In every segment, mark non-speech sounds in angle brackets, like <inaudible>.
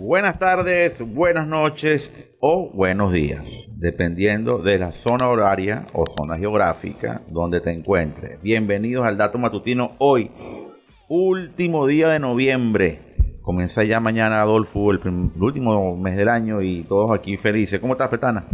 Buenas tardes, buenas noches o buenos días, dependiendo de la zona horaria o zona geográfica donde te encuentres. Bienvenidos al Dato Matutino hoy, último día de noviembre. Comienza ya mañana, Adolfo, el, el último mes del año y todos aquí felices. ¿Cómo estás, Petana?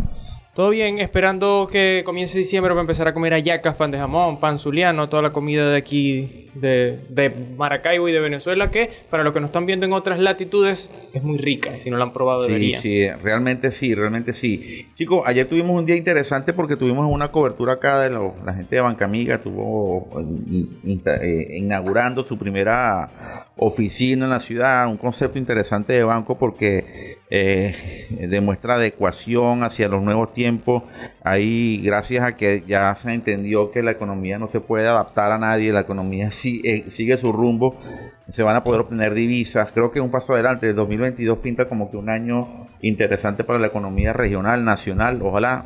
Todo bien, esperando que comience diciembre para empezar a comer hallacas, pan de jamón, pan zuliano, toda la comida de aquí, de, Maracaibo y de Venezuela, que para los que nos están viendo en otras latitudes es muy rica. Si no la han probado, sí, Sí, realmente sí, realmente sí. Chicos, ayer tuvimos un día interesante porque tuvimos una cobertura acá de la gente de Banca Amiga, estuvo eh, eh, inaugurando su primera oficina en la ciudad, un concepto interesante de banco porque eh, demuestra adecuación hacia los nuevos tiempos. Ahí, gracias a que ya se entendió que la economía no se puede adaptar a nadie, la economía <laughs> eh, sigue su rumbo, se van a poder obtener divisas. Creo que un paso adelante, el 2022 pinta como que un año interesante para la economía regional, nacional. Ojalá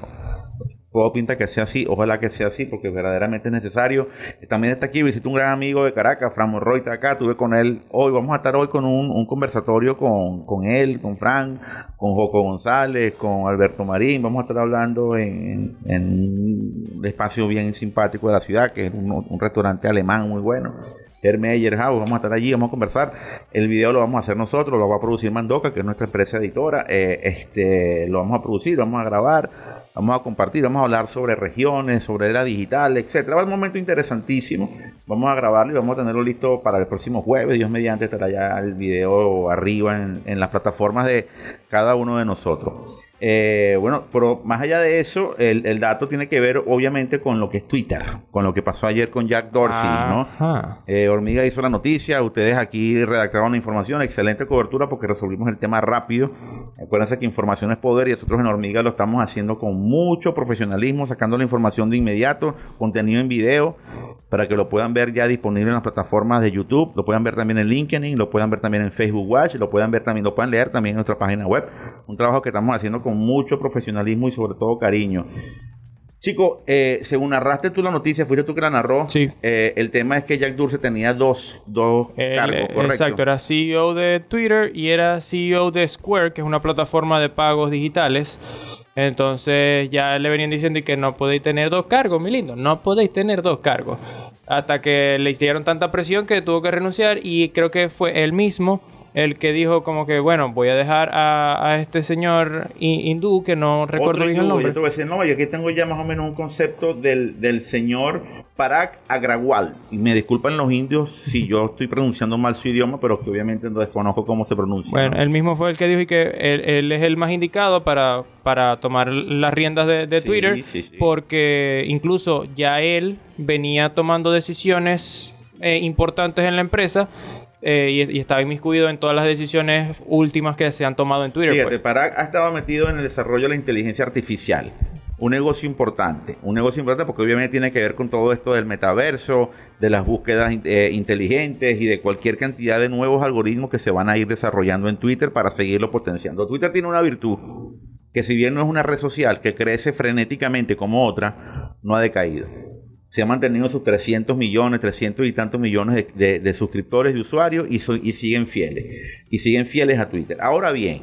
todo pinta que sea así, ojalá que sea así, porque verdaderamente es necesario. También está aquí, visité un gran amigo de Caracas, Fran Morroy está acá, tuve con él hoy, vamos a estar hoy con un, conversatorio con, él, con Fran, con Joco González, con Alberto Marín, vamos a estar hablando en, un espacio bien simpático de la ciudad, que es un, restaurante alemán muy bueno. Hermeyer House, vamos a estar allí, vamos a conversar. El video lo vamos a hacer nosotros, lo va a producir Mandoca, que es nuestra empresa editora. Eh, este, lo vamos a producir, lo vamos a grabar vamos a compartir, vamos a hablar sobre regiones, sobre era digital, etcétera. Va a un momento interesantísimo. Vamos a grabarlo y vamos a tenerlo listo para el próximo jueves. Dios mediante estará ya el video arriba en las plataformas de cada uno de nosotros. Eh, bueno, pero más allá de eso, el, dato tiene que ver obviamente con lo que es Twitter, con lo que pasó ayer con Jack Dorsey, ¿no? Eh, Hormiga hizo la noticia, ustedes aquí redactaron la información, excelente cobertura porque resolvimos el tema rápido. Acuérdense que información es poder y nosotros en Hormiga lo estamos haciendo con mucho profesionalismo, sacando la información de inmediato, contenido en video, para que lo puedan ver ya disponible en las plataformas de YouTube, lo puedan ver también en LinkedIn, lo puedan ver también en Facebook Watch, lo puedan ver también, lo puedan leer también en nuestra página web. Un trabajo que estamos haciendo con mucho profesionalismo y sobre todo cariño. Chico, eh, según narraste tú la noticia, fuiste tú que la narró. Sí. Eh, el tema es que Jack Dorsey tenía dos, dos cargos, correcto. Exacto, era CEO de Twitter y era CEO de Square, que es una plataforma de pagos digitales. Entonces ya le venían diciendo que no podéis tener dos cargos, mi lindo. No podéis tener dos cargos. Hasta que le hicieron tanta presión que tuvo que renunciar y creo que fue él mismo el que dijo como que, bueno, voy a dejar a, este señor hindú, que no recuerdo bien el nombre. Yo te voy a decir, no, yo aquí tengo ya más o menos un concepto del, del señor Parag Agrawal. Y me disculpan los indios si yo <laughs> estoy pronunciando mal su idioma, pero que obviamente no desconozco cómo se pronuncia. Bueno, él mismo fue el que dijo que él, es el más indicado para, para tomar las riendas de, Twitter, porque incluso ya él venía tomando decisiones eh, importantes en la empresa eh, y, estaba inmiscuido en todas las decisiones últimas que se han tomado en Twitter. Fíjate, pues. Parag ha estado metido en el desarrollo de la inteligencia artificial. Un negocio importante, un negocio importante porque obviamente tiene que ver con todo esto del metaverso, de las búsquedas eh, inteligentes y de cualquier cantidad de nuevos algoritmos que se van a ir desarrollando en Twitter para seguirlo potenciando. Twitter tiene una virtud que si bien no es una red social que crece frenéticamente como otra, no ha decaído se ha mantenido sus 300 millones, 300 y tantos millones de, suscriptores y usuarios y, siguen fieles. Y siguen fieles a Twitter. Ahora bien,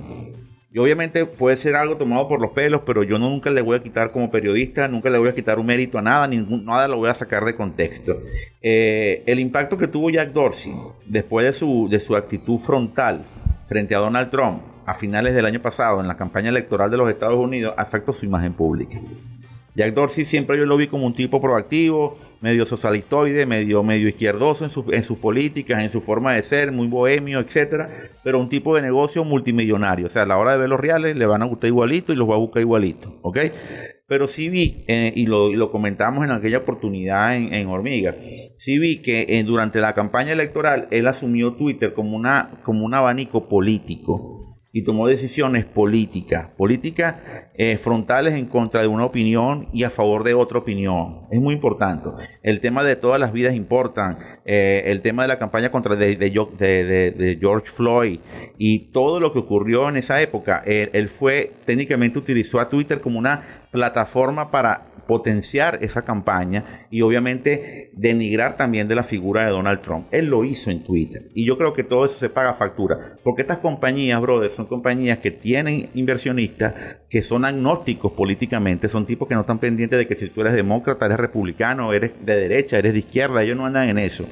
y obviamente puede ser algo tomado por los pelos, pero yo nunca le voy a quitar como periodista, nunca le voy a quitar un mérito a nada, ningún, nada lo voy a sacar de contexto. Eh, el impacto que tuvo Jack Dorsey después de su, de su actitud frontal frente a Donald Trump a finales del año pasado en la campaña electoral de los Estados Unidos afectó su imagen pública. Jack Dorsey siempre yo lo vi como un tipo proactivo, medio socialistoide, medio, medio izquierdoso en, en sus políticas, en su forma de ser, muy bohemio, etcétera, pero un tipo de negocio multimillonario. O sea, a la hora de ver los reales le van a gustar igualito y los va a buscar igualito, ¿ok? Pero sí vi, eh, y, lo, comentamos en aquella oportunidad en, Hormiga, sí vi que eh, durante la campaña electoral él asumió Twitter como, una, como un abanico político y tomó decisiones políticas, políticas eh, frontales en contra de una opinión y a favor de otra opinión. Es muy importante. El tema de todas las vidas importan, eh, el tema de la campaña contra de, George Floyd y todo lo que ocurrió en esa época. Él, él fue, técnicamente utilizó a Twitter como una plataforma para potenciar esa campaña y obviamente denigrar también de la figura de Donald Trump. Él lo hizo en Twitter y yo creo que todo eso se paga factura, porque estas compañías, brother, son compañías que tienen inversionistas que son agnósticos políticamente, son tipos que no están pendientes de que si tú eres demócrata, eres republicano, eres de derecha, eres de izquierda, ellos no andan en eso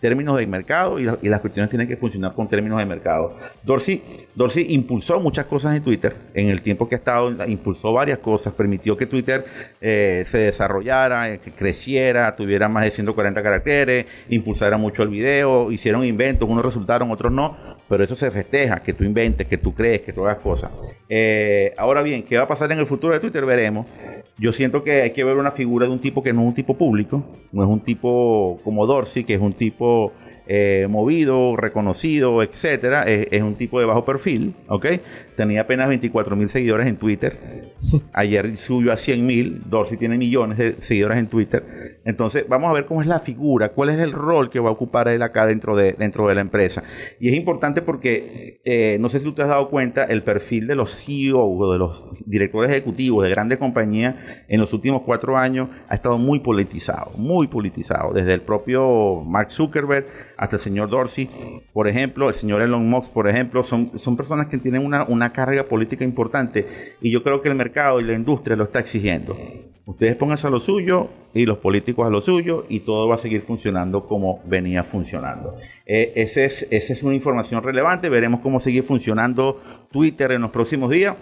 términos de mercado y, las cuestiones tienen que funcionar con términos de mercado. Dorsey, Dorsey impulsó muchas cosas en Twitter en el tiempo que ha estado, impulsó varias cosas, permitió que Twitter eh, se desarrollara, eh, que creciera, tuviera más de 140 caracteres, impulsara mucho el video, hicieron inventos, unos resultaron, otros no, pero eso se festeja, que tú inventes, que tú crees, que tú hagas cosas. Eh, ahora bien, ¿qué va a pasar en el futuro de Twitter? Veremos. Yo siento que hay que ver una figura de un tipo que no es un tipo público, no es un tipo como Dorsey, que es un tipo eh, movido, reconocido, etcétera. Es, un tipo de bajo perfil, ¿ok? Tenía apenas 24 mil seguidores en Twitter. Ayer subió a 100 mil. Dorsey tiene millones de seguidores en Twitter. Entonces, vamos a ver cómo es la figura, cuál es el rol que va a ocupar él acá dentro de, dentro de la empresa. Y es importante porque, eh, no sé si usted has dado cuenta, el perfil de los CEO, de los directores ejecutivos de grandes compañías en los últimos cuatro años ha estado muy politizado, muy politizado. Desde el propio Mark Zuckerberg hasta el señor Dorsey, por ejemplo, el señor Elon Musk, por ejemplo, son, son personas que tienen una, una carga política importante y yo creo que el mercado y la industria lo está exigiendo. Ustedes pónganse a lo suyo y los políticos a lo suyo y todo va a seguir funcionando como venía funcionando. Eh, es, esa es una información relevante. Veremos cómo sigue funcionando Twitter en los próximos días.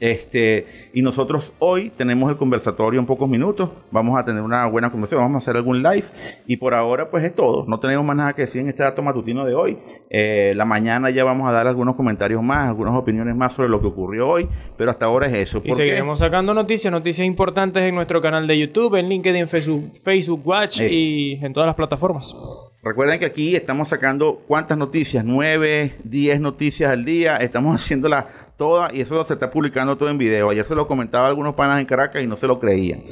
Este, y nosotros hoy tenemos el conversatorio en pocos minutos. Vamos a tener una buena conversación, vamos a hacer algún live. Y por ahora, pues es todo. No tenemos más nada que decir en este dato matutino de hoy. Eh, la mañana ya vamos a dar algunos comentarios más, algunas opiniones más sobre lo que ocurrió hoy. Pero hasta ahora es eso. Y seguiremos sacando noticias, noticias importantes en nuestro canal de YouTube, en LinkedIn, Facebook, Facebook Watch y en todas las plataformas. Recuerden que aquí estamos sacando cuántas noticias, nueve, diez noticias al día. Estamos <laughs> haciéndolas todas y eso se está publicando todo en video. Ayer se lo comentaba a algunos panas en Caracas y no se lo creían.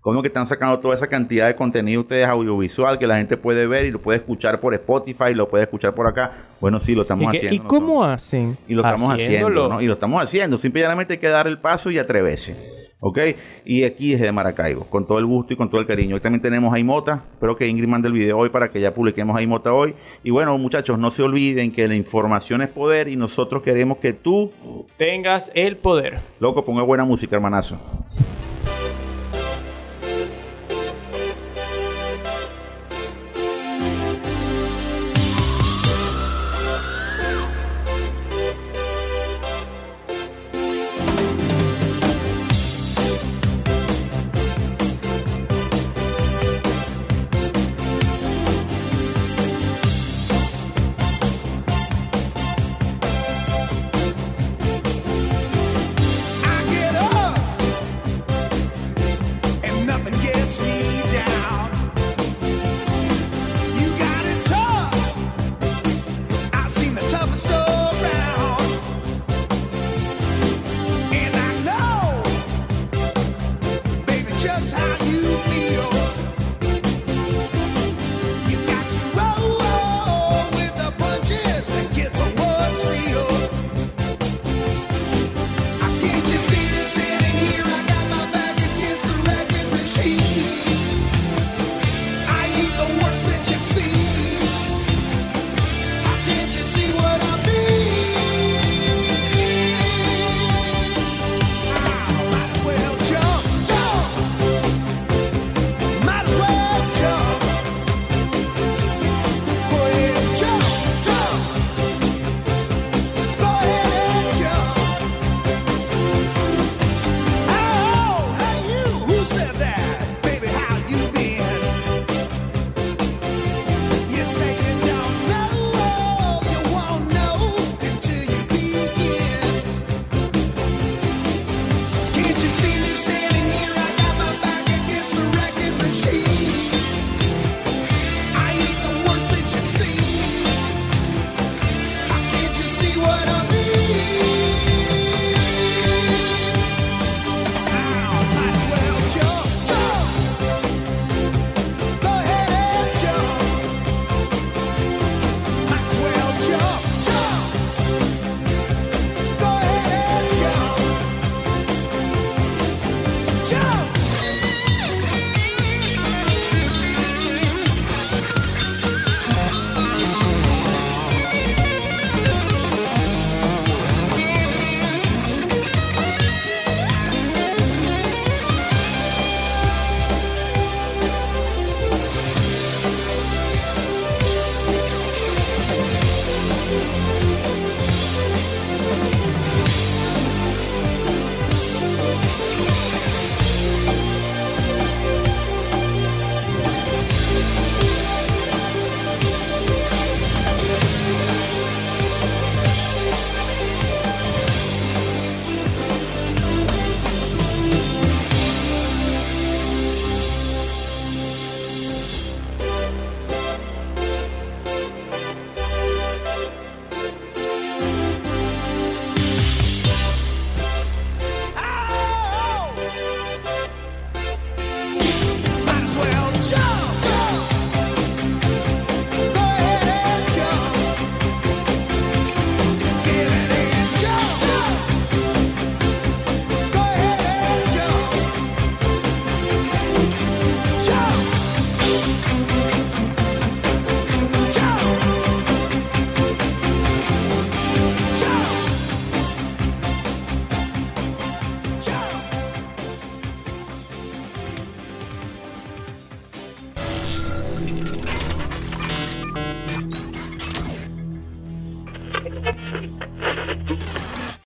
¿Cómo que están sacando toda esa cantidad de contenido ustedes audiovisual que la gente puede ver y lo puede escuchar por Spotify, lo puede escuchar por acá? Bueno, sí, lo estamos haciendo. ¿Y cómo hacen? Y lo estamos haciendo, ¿no? Y lo estamos haciendo. Simplemente hay que dar el paso y atreverse. ¿Ok? Y aquí desde Maracaibo, con todo el gusto y con todo el cariño. Hoy también tenemos a Imota. Espero que Ingrid mande el video hoy para que ya publiquemos a Imota hoy. Y bueno, muchachos, no se olviden que la información es poder y nosotros queremos que tú tengas el poder. Loco, ponga buena música, hermanazo.